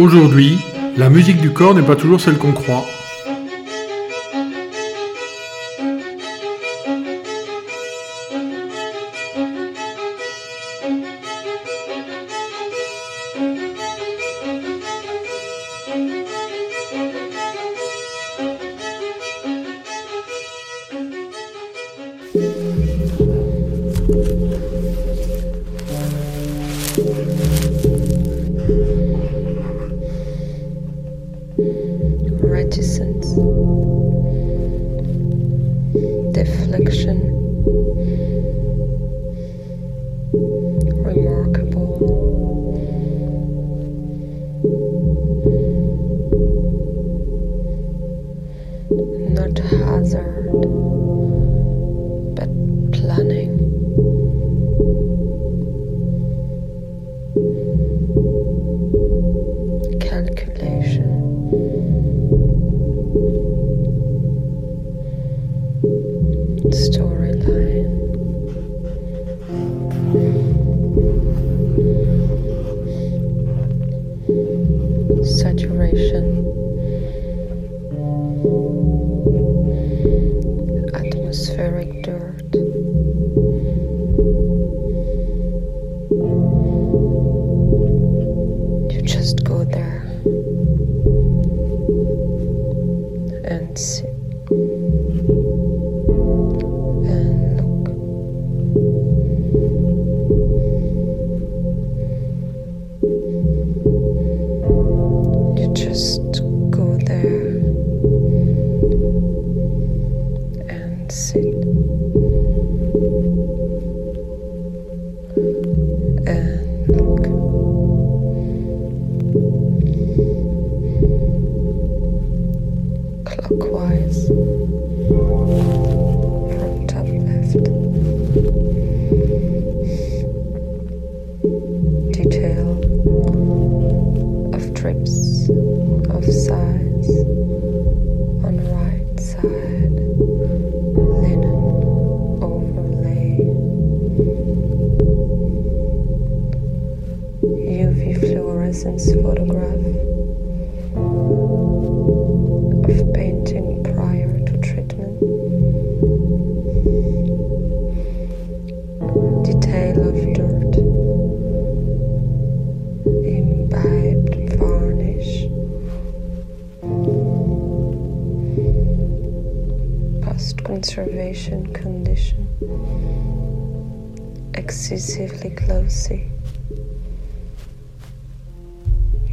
Aujourd'hui, la musique du corps n'est pas toujours celle qu'on croit.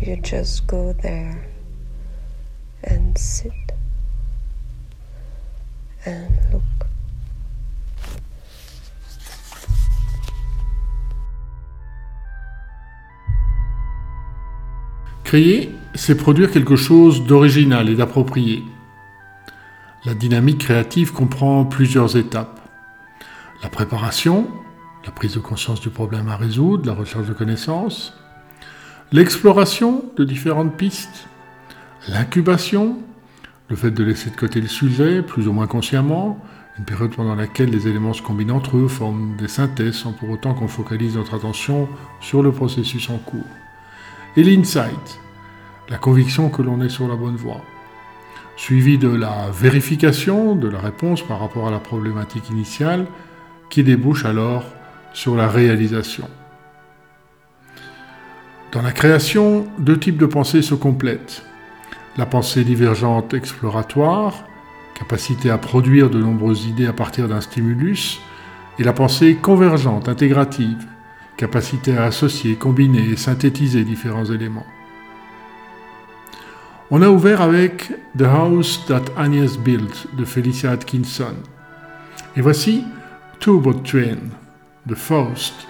You just go there and sit and look. Créer, c'est produire quelque chose d'original et d'approprié. La dynamique créative comprend plusieurs étapes. La préparation, la prise de conscience du problème à résoudre, la recherche de connaissances, l'exploration de différentes pistes, l'incubation, le fait de laisser de côté le sujet, plus ou moins consciemment, une période pendant laquelle les éléments se combinent entre eux, forment des synthèses sans pour autant qu'on focalise notre attention sur le processus en cours. Et l'insight, la conviction que l'on est sur la bonne voie suivi de la vérification de la réponse par rapport à la problématique initiale, qui débouche alors sur la réalisation. Dans la création, deux types de pensées se complètent. La pensée divergente exploratoire, capacité à produire de nombreuses idées à partir d'un stimulus, et la pensée convergente intégrative, capacité à associer, combiner et synthétiser différents éléments. On a ouvert avec The House That Agnes Built de Felicia Atkinson. Et voici Turbo Train de Faust.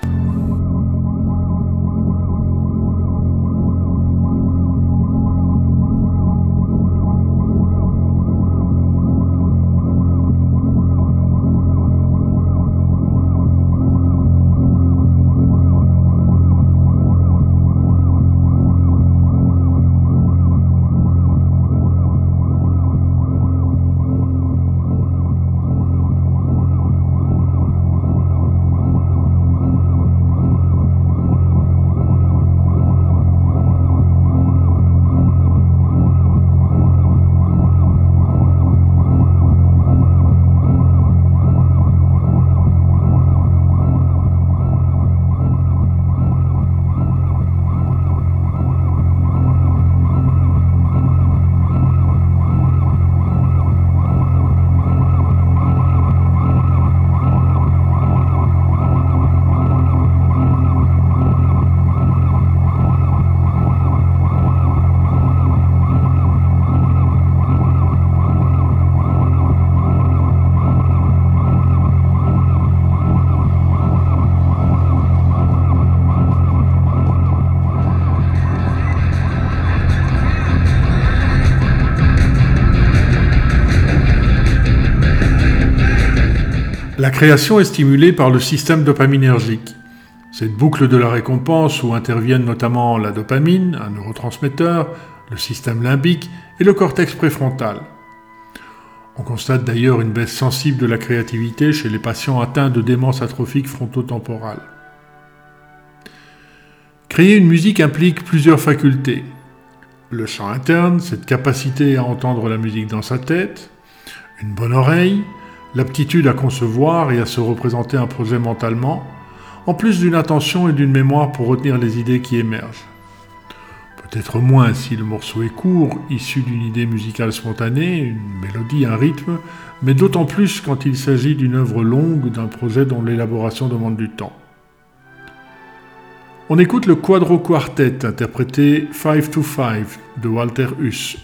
Création est stimulée par le système dopaminergique. Cette boucle de la récompense où interviennent notamment la dopamine, un neurotransmetteur, le système limbique et le cortex préfrontal. On constate d'ailleurs une baisse sensible de la créativité chez les patients atteints de démence atrophique frontotemporale. Créer une musique implique plusieurs facultés. Le chant interne, cette capacité à entendre la musique dans sa tête, une bonne oreille, l'aptitude à concevoir et à se représenter un projet mentalement, en plus d'une attention et d'une mémoire pour retenir les idées qui émergent. Peut-être moins si le morceau est court, issu d'une idée musicale spontanée, une mélodie, un rythme, mais d'autant plus quand il s'agit d'une œuvre longue, d'un projet dont l'élaboration demande du temps. On écoute le Quadro Quartet interprété Five to Five de Walter Huss.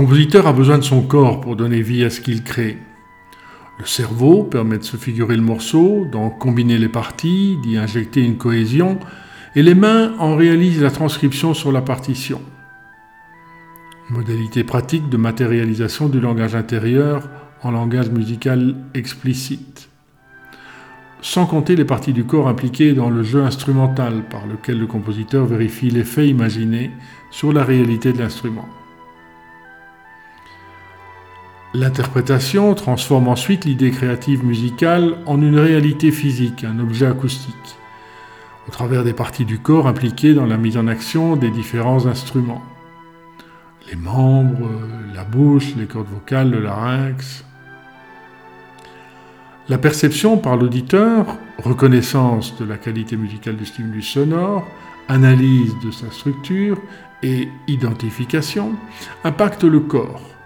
Compositeur a besoin de son corps pour donner vie à ce qu'il crée. Le cerveau permet de se figurer le morceau, d'en combiner les parties, d'y injecter une cohésion, et les mains en réalisent la transcription sur la partition. Modalité pratique de matérialisation du langage intérieur en langage musical explicite. Sans compter les parties du corps impliquées dans le jeu instrumental par lequel le compositeur vérifie l'effet imaginé sur la réalité de l'instrument. L'interprétation transforme ensuite l'idée créative musicale en une réalité physique, un objet acoustique, au travers des parties du corps impliquées dans la mise en action des différents instruments. Les membres, la bouche, les cordes vocales, le larynx. La perception par l'auditeur, reconnaissance de la qualité musicale du stimulus sonore, analyse de sa structure et identification impacte le corps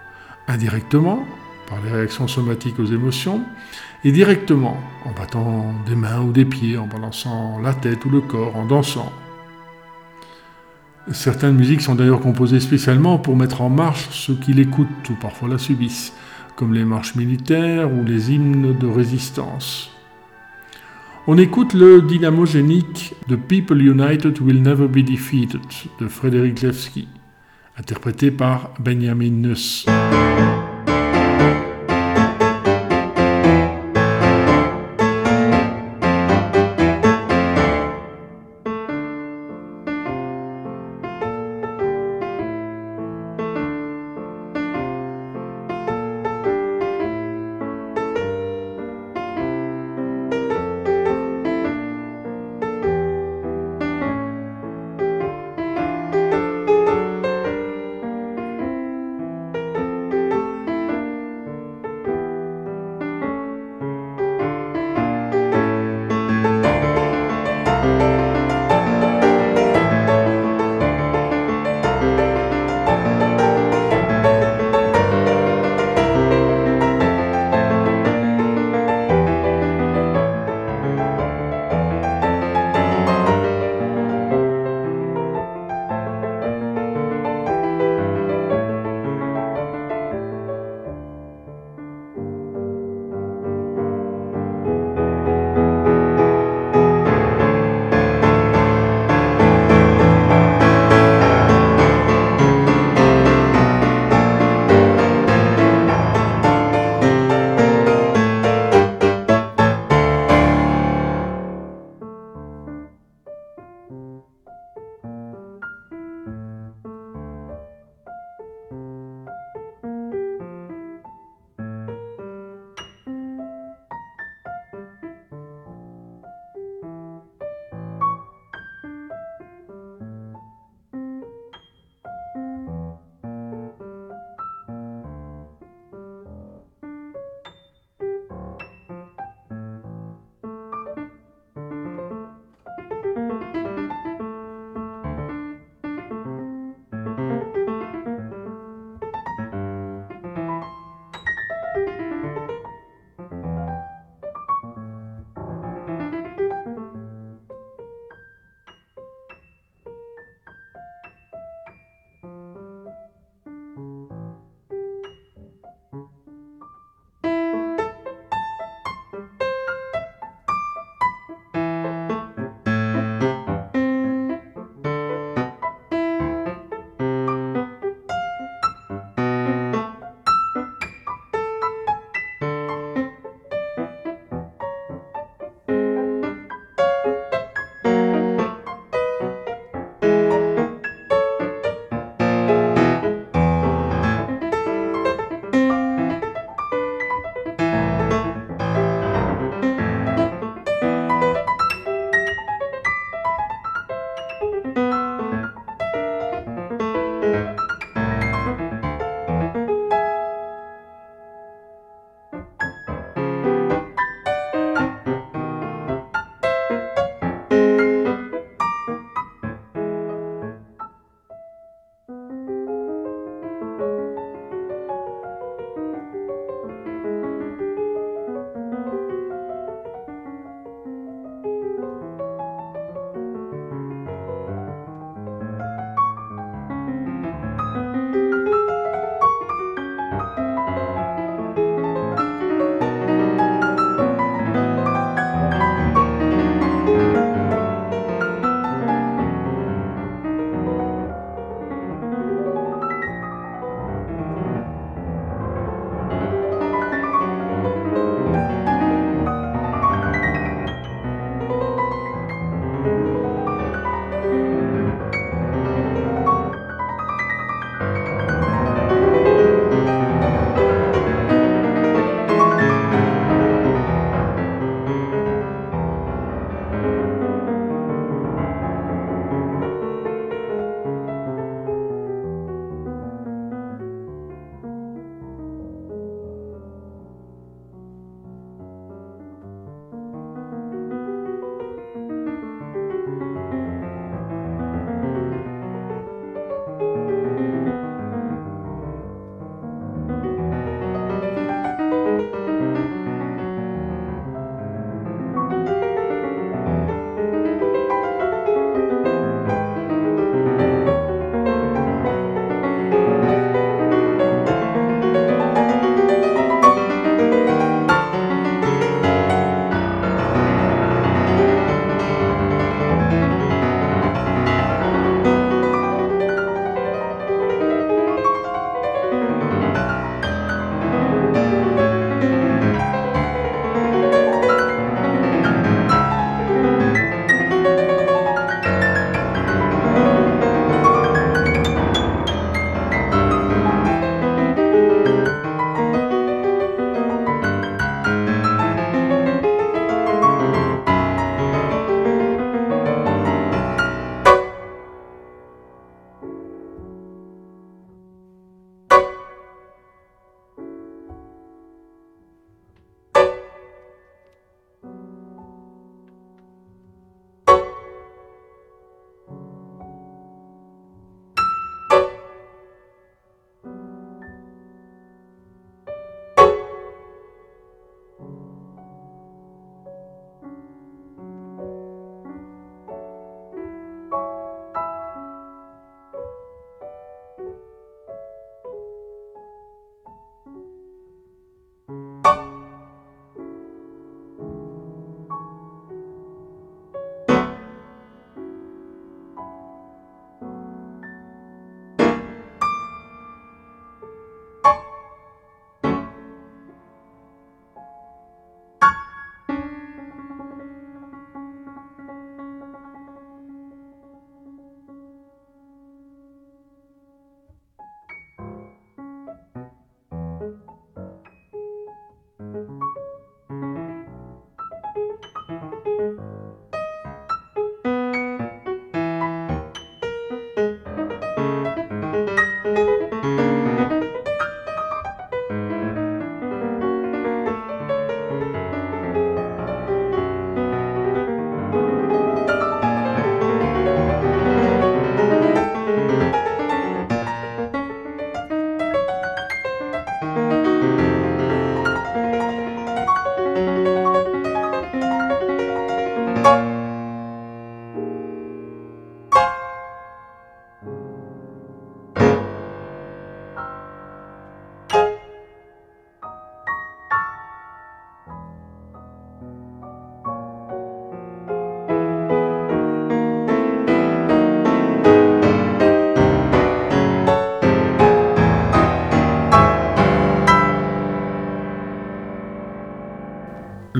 indirectement par les réactions somatiques aux émotions, et directement en battant des mains ou des pieds, en balançant la tête ou le corps, en dansant. Certaines musiques sont d'ailleurs composées spécialement pour mettre en marche ceux qui l'écoutent ou parfois la subissent, comme les marches militaires ou les hymnes de résistance. On écoute le dynamogénique The People United Will Never Be Defeated de Frédéric Levski interprété par Benjamin Nuss.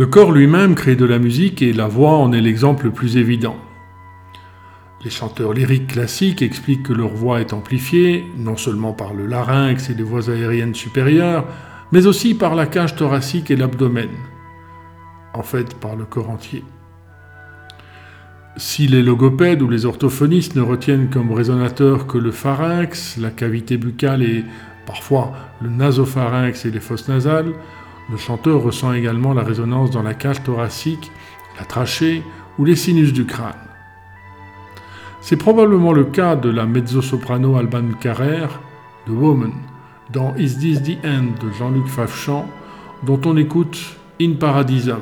Le corps lui-même crée de la musique et la voix en est l'exemple le plus évident. Les chanteurs lyriques classiques expliquent que leur voix est amplifiée, non seulement par le larynx et les voies aériennes supérieures, mais aussi par la cage thoracique et l'abdomen, en fait par le corps entier. Si les logopèdes ou les orthophonistes ne retiennent comme résonateur que le pharynx, la cavité buccale et parfois le nasopharynx et les fosses nasales, le chanteur ressent également la résonance dans la cage thoracique, la trachée ou les sinus du crâne. C'est probablement le cas de la mezzo-soprano Alban Carrère, de Woman, dans Is This the End de Jean-Luc Favchamp, dont on écoute In Paradisum.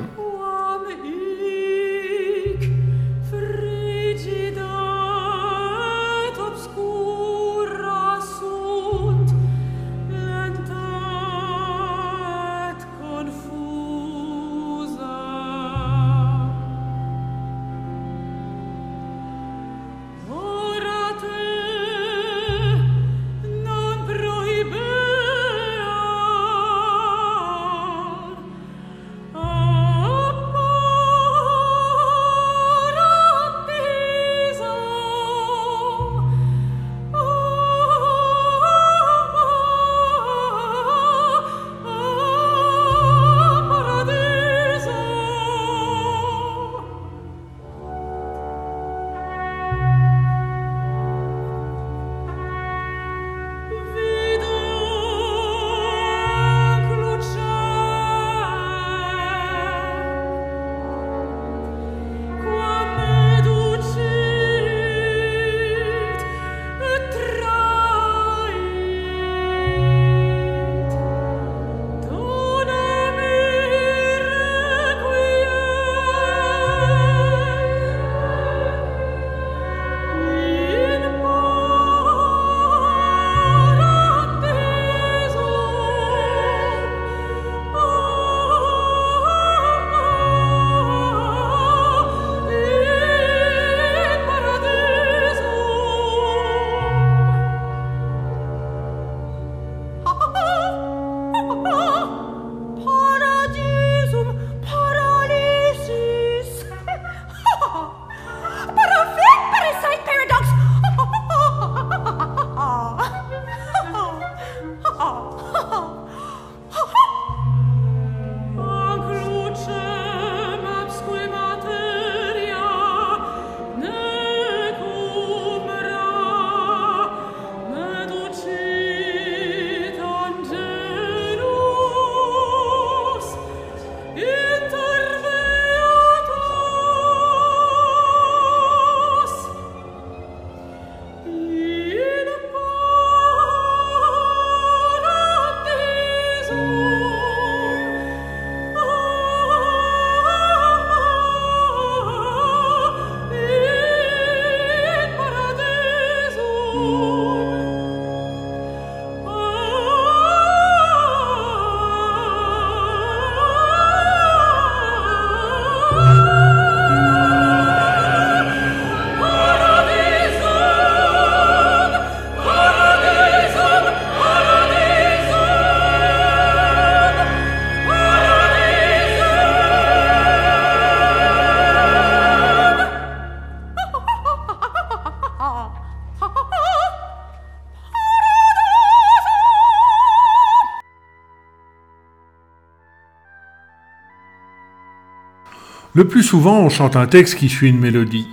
Le plus souvent, on chante un texte qui suit une mélodie.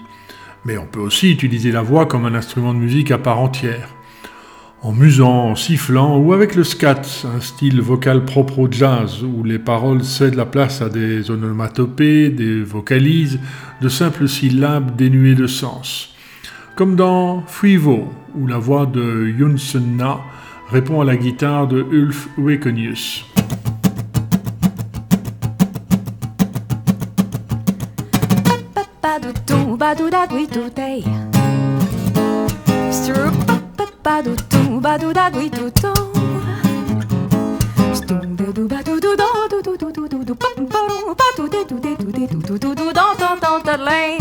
Mais on peut aussi utiliser la voix comme un instrument de musique à part entière. En musant, en sifflant ou avec le scat, un style vocal propre au jazz où les paroles cèdent la place à des onomatopées, des vocalises, de simples syllabes dénuées de sens. Comme dans Frivo, où la voix de Yunsen Na répond à la guitare de Ulf Wekenius. Ba do da dui do day. Stroop ba do do ba do da dui do do. Stum do do ba do do do do do do do do do ba do ba do de do de do de do do do do do do do do lay. Ba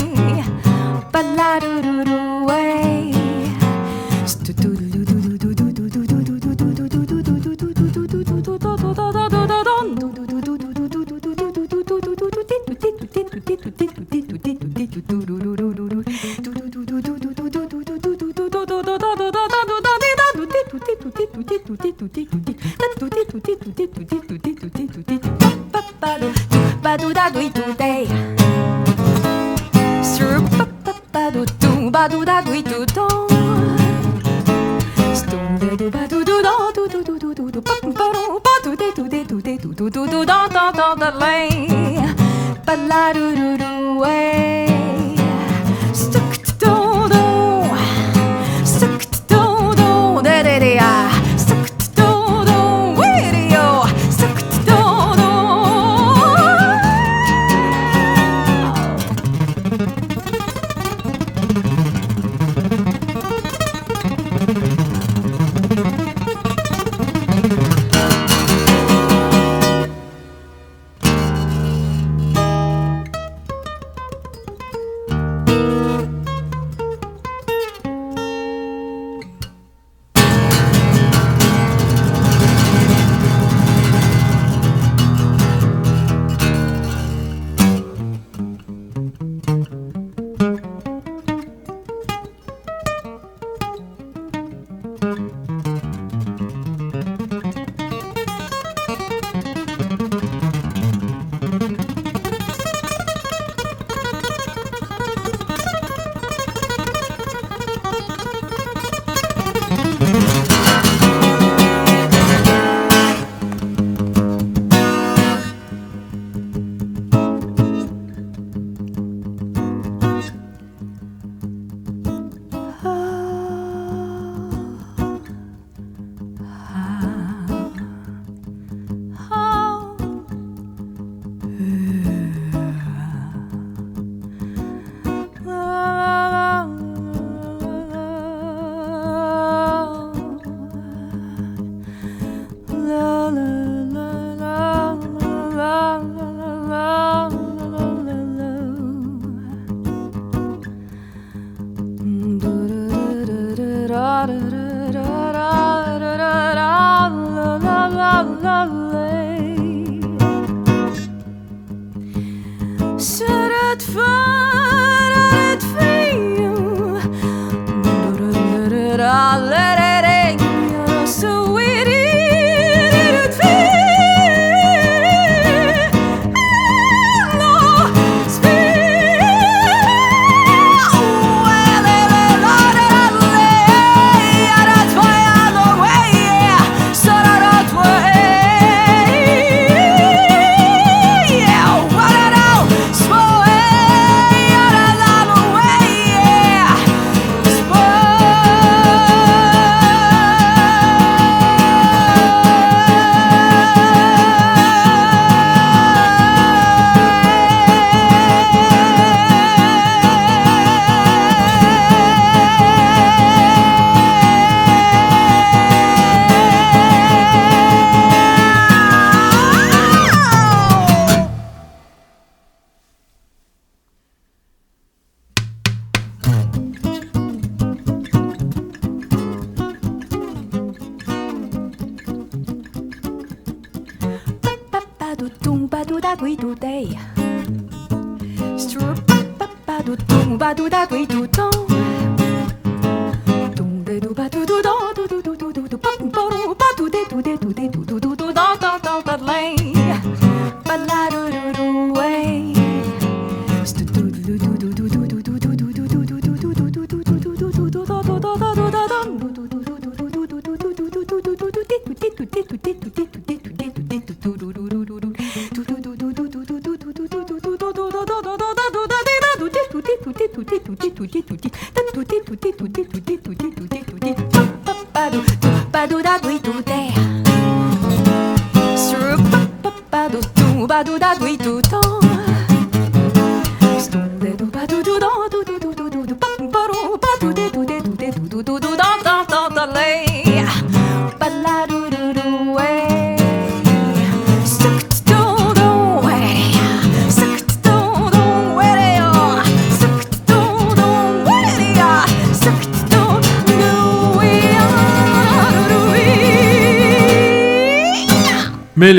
ba đuôi đu đây Stroop ba ba đu tung ba đu đa đuôi đu tông Tung đây đu ba đu đu đô đu đu đu đu đu đu bắp bắp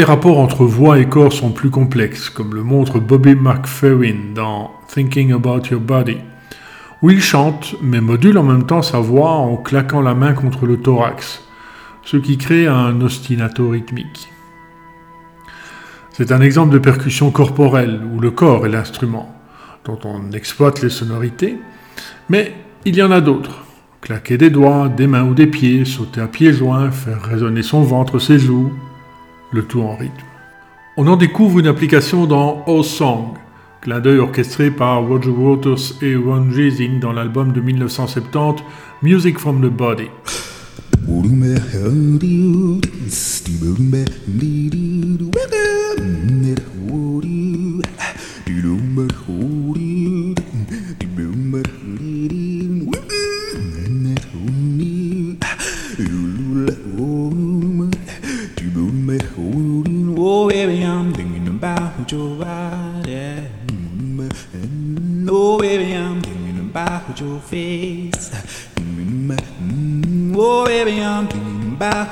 les rapports entre voix et corps sont plus complexes, comme le montre Bobby McFerrin dans Thinking About Your Body, où il chante mais module en même temps sa voix en claquant la main contre le thorax, ce qui crée un ostinato rythmique. C'est un exemple de percussion corporelle où le corps est l'instrument, dont on exploite les sonorités, mais il y en a d'autres. Claquer des doigts, des mains ou des pieds, sauter à pieds joints, faire résonner son ventre, ses joues, le tout en rythme. On en découvre une application dans O Song, clin d'œil orchestré par Roger Waters et Ron Jezing dans l'album de 1970 Music from the Body.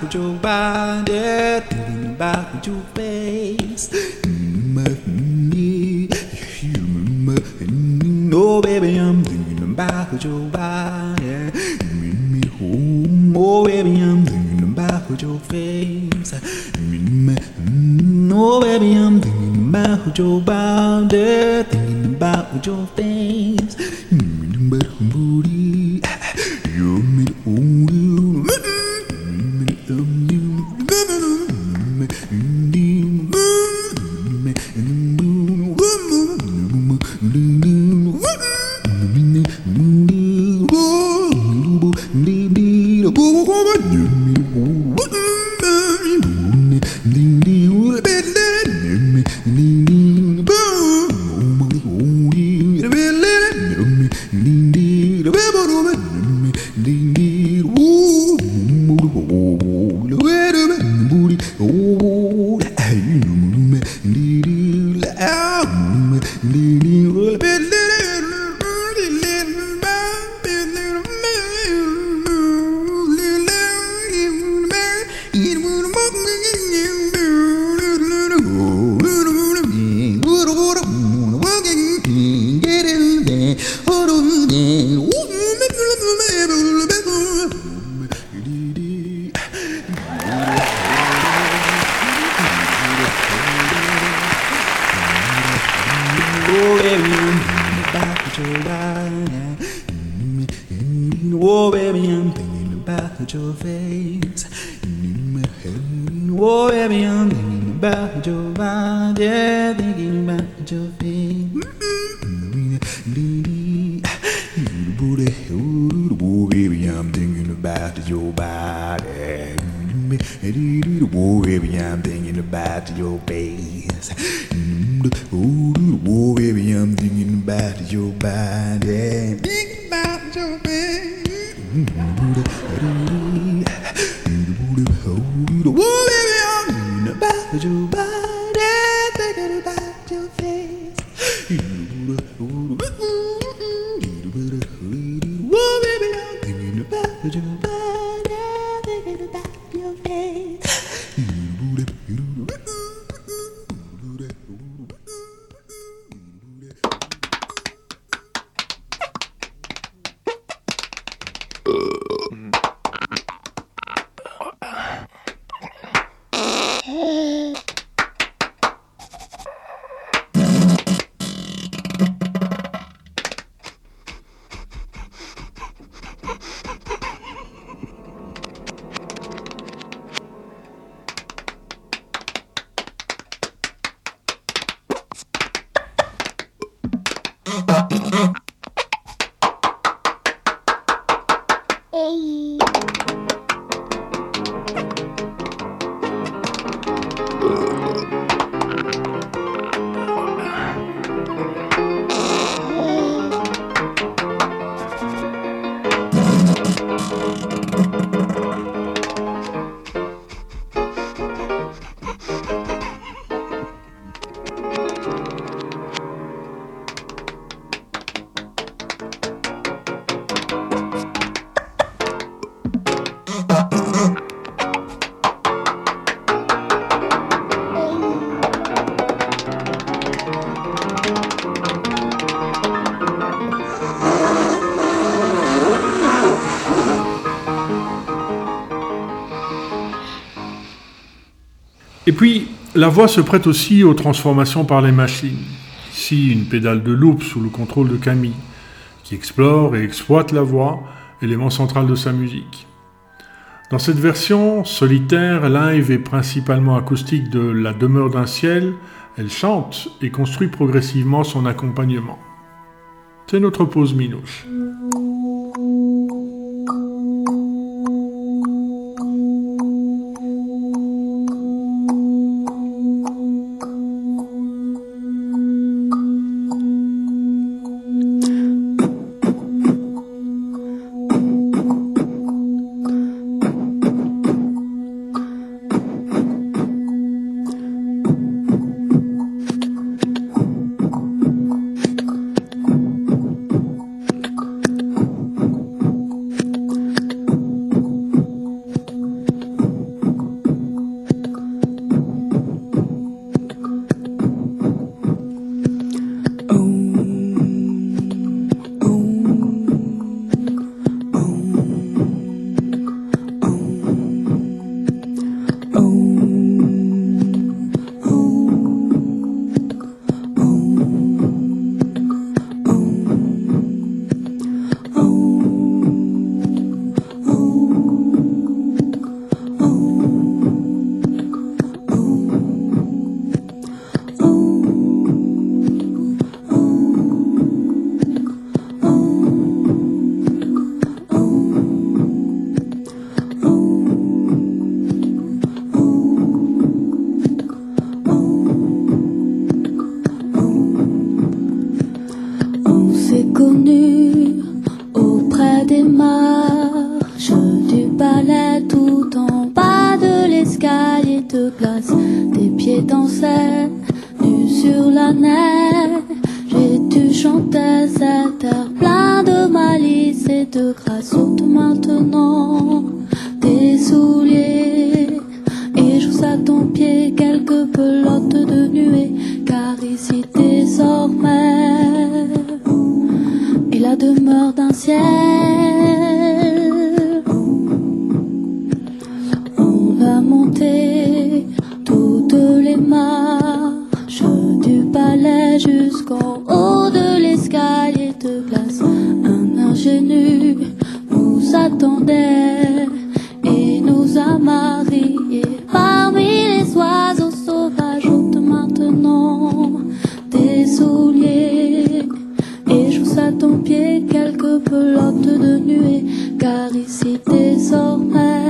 酒吧。uh, uh. puis, la voix se prête aussi aux transformations par les machines. Ici, une pédale de loupe sous le contrôle de Camille, qui explore et exploite la voix, élément central de sa musique. Dans cette version solitaire, live et principalement acoustique de La demeure d'un ciel, elle chante et construit progressivement son accompagnement. C'est notre pause minouche. Pelotes de nuée, car ici désormais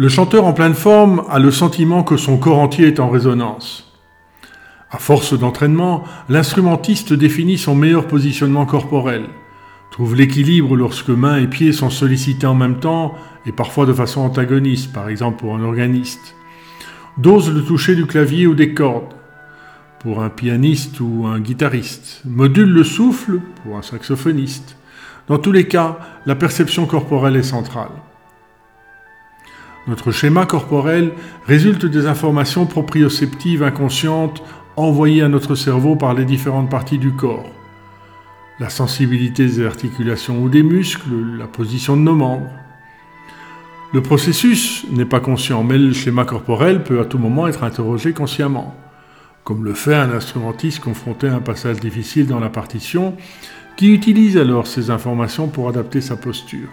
Le chanteur en pleine forme a le sentiment que son corps entier est en résonance. À force d'entraînement, l'instrumentiste définit son meilleur positionnement corporel, trouve l'équilibre lorsque mains et pieds sont sollicités en même temps et parfois de façon antagoniste, par exemple pour un organiste, dose le toucher du clavier ou des cordes pour un pianiste ou un guitariste, module le souffle pour un saxophoniste. Dans tous les cas, la perception corporelle est centrale. Notre schéma corporel résulte des informations proprioceptives inconscientes envoyées à notre cerveau par les différentes parties du corps. La sensibilité des articulations ou des muscles, la position de nos membres. Le processus n'est pas conscient, mais le schéma corporel peut à tout moment être interrogé consciemment, comme le fait un instrumentiste confronté à un passage difficile dans la partition, qui utilise alors ces informations pour adapter sa posture.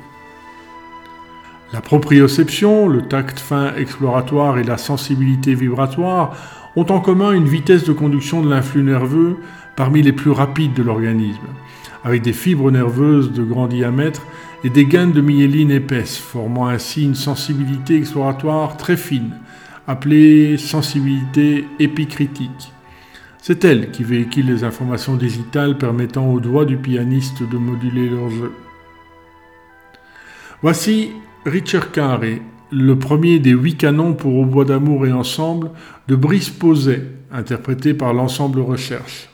La proprioception, le tact fin exploratoire et la sensibilité vibratoire ont en commun une vitesse de conduction de l'influx nerveux parmi les plus rapides de l'organisme, avec des fibres nerveuses de grand diamètre et des gaines de myéline épaisses, formant ainsi une sensibilité exploratoire très fine, appelée sensibilité épicritique. C'est elle qui véhicule les informations digitales permettant aux doigts du pianiste de moduler leur jeu. Voici Richard Carré, le premier des huit canons pour Au bois d'amour et ensemble de Brice Pauset, interprété par l'ensemble Recherche.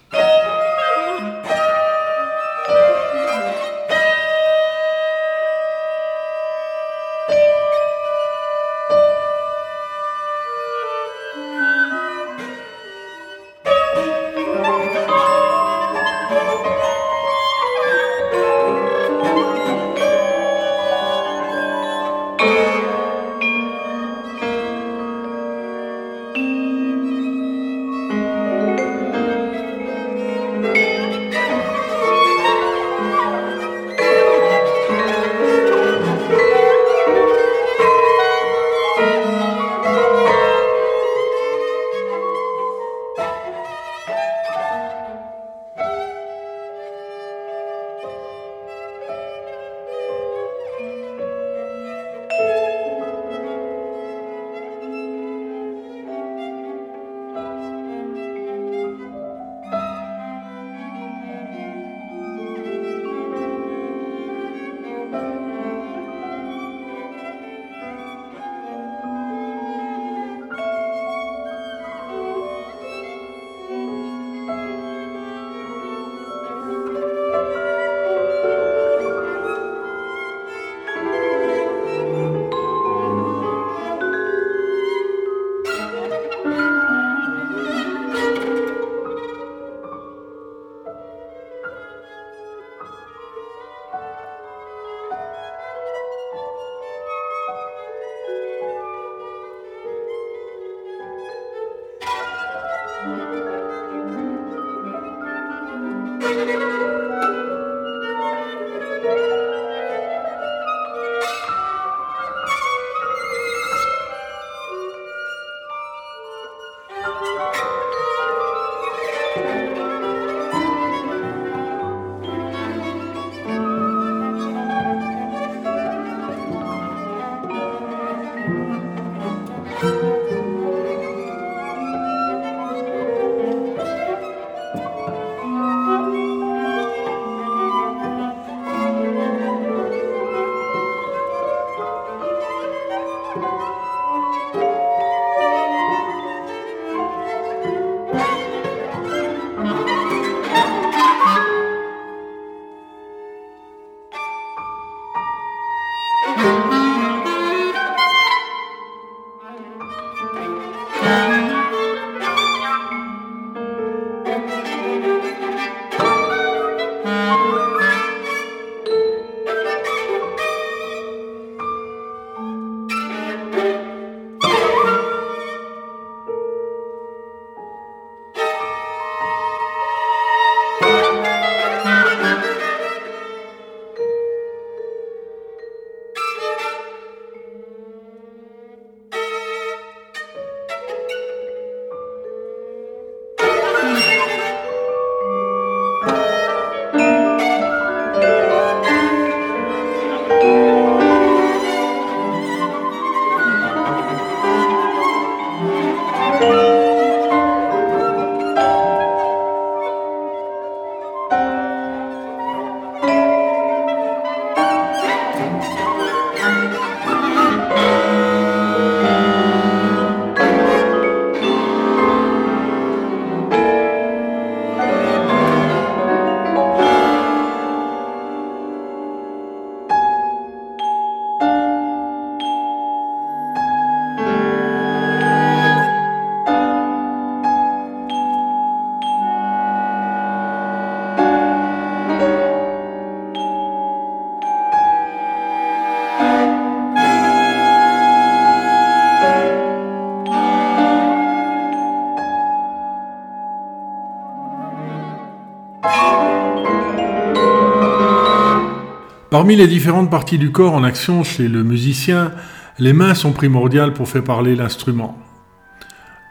Parmi les différentes parties du corps en action chez le musicien, les mains sont primordiales pour faire parler l'instrument.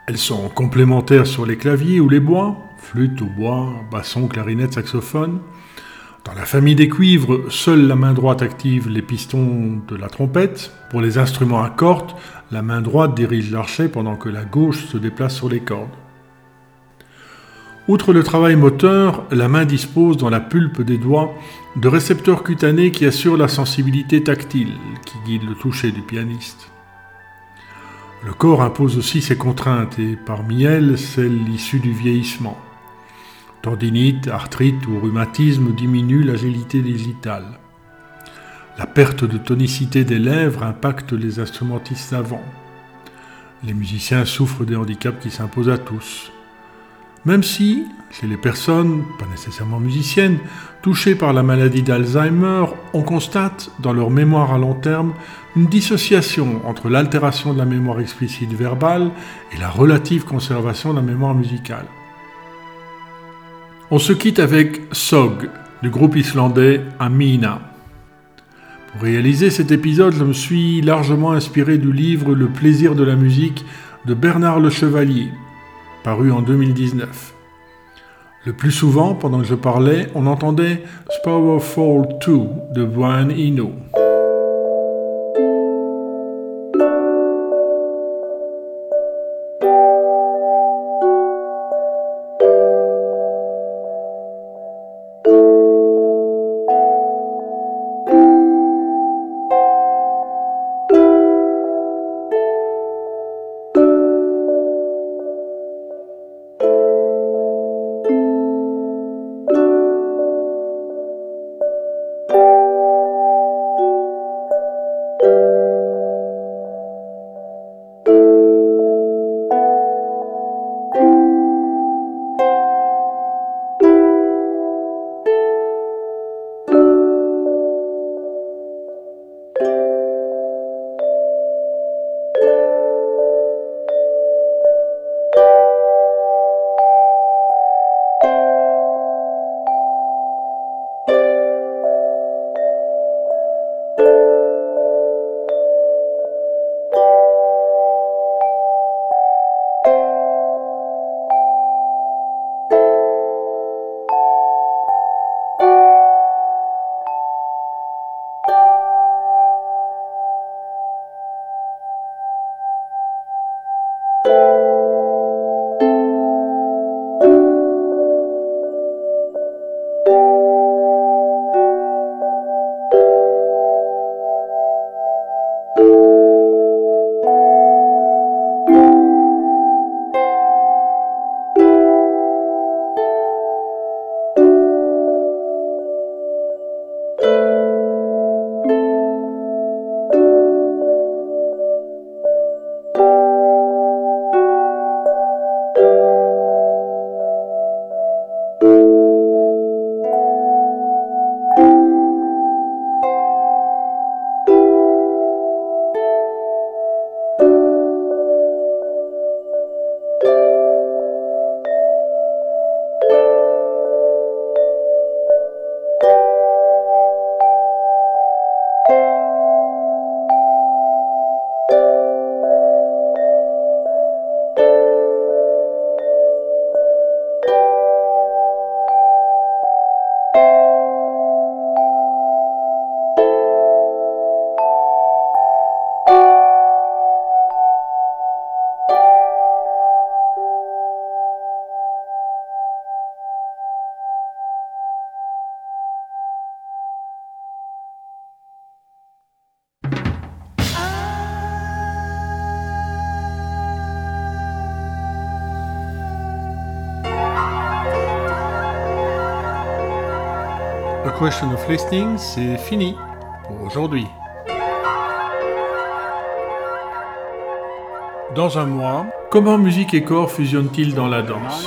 Elles sont complémentaires sur les claviers ou les bois, flûte ou bois, basson, clarinette, saxophone. Dans la famille des cuivres, seule la main droite active les pistons de la trompette. Pour les instruments à cordes, la main droite dirige l'archet pendant que la gauche se déplace sur les cordes. Outre le travail moteur, la main dispose dans la pulpe des doigts de récepteurs cutanés qui assurent la sensibilité tactile qui guide le toucher du pianiste. Le corps impose aussi ses contraintes et parmi elles celles issues du vieillissement. Tendinite, arthrite ou rhumatisme diminuent l'agilité digitale. La perte de tonicité des lèvres impacte les instrumentistes savants. Les musiciens souffrent des handicaps qui s'imposent à tous. Même si, chez les personnes, pas nécessairement musiciennes, touchées par la maladie d'Alzheimer, on constate dans leur mémoire à long terme une dissociation entre l'altération de la mémoire explicite verbale et la relative conservation de la mémoire musicale. On se quitte avec Sog, du groupe islandais Amina. Pour réaliser cet épisode, je me suis largement inspiré du livre Le plaisir de la musique de Bernard Le Chevalier, paru en 2019. Le plus souvent, pendant que je parlais, on entendait Powerful 2 de Brian Eno. Of Listening, c'est fini pour aujourd'hui. Dans un mois, comment musique et corps fusionnent-ils dans la danse?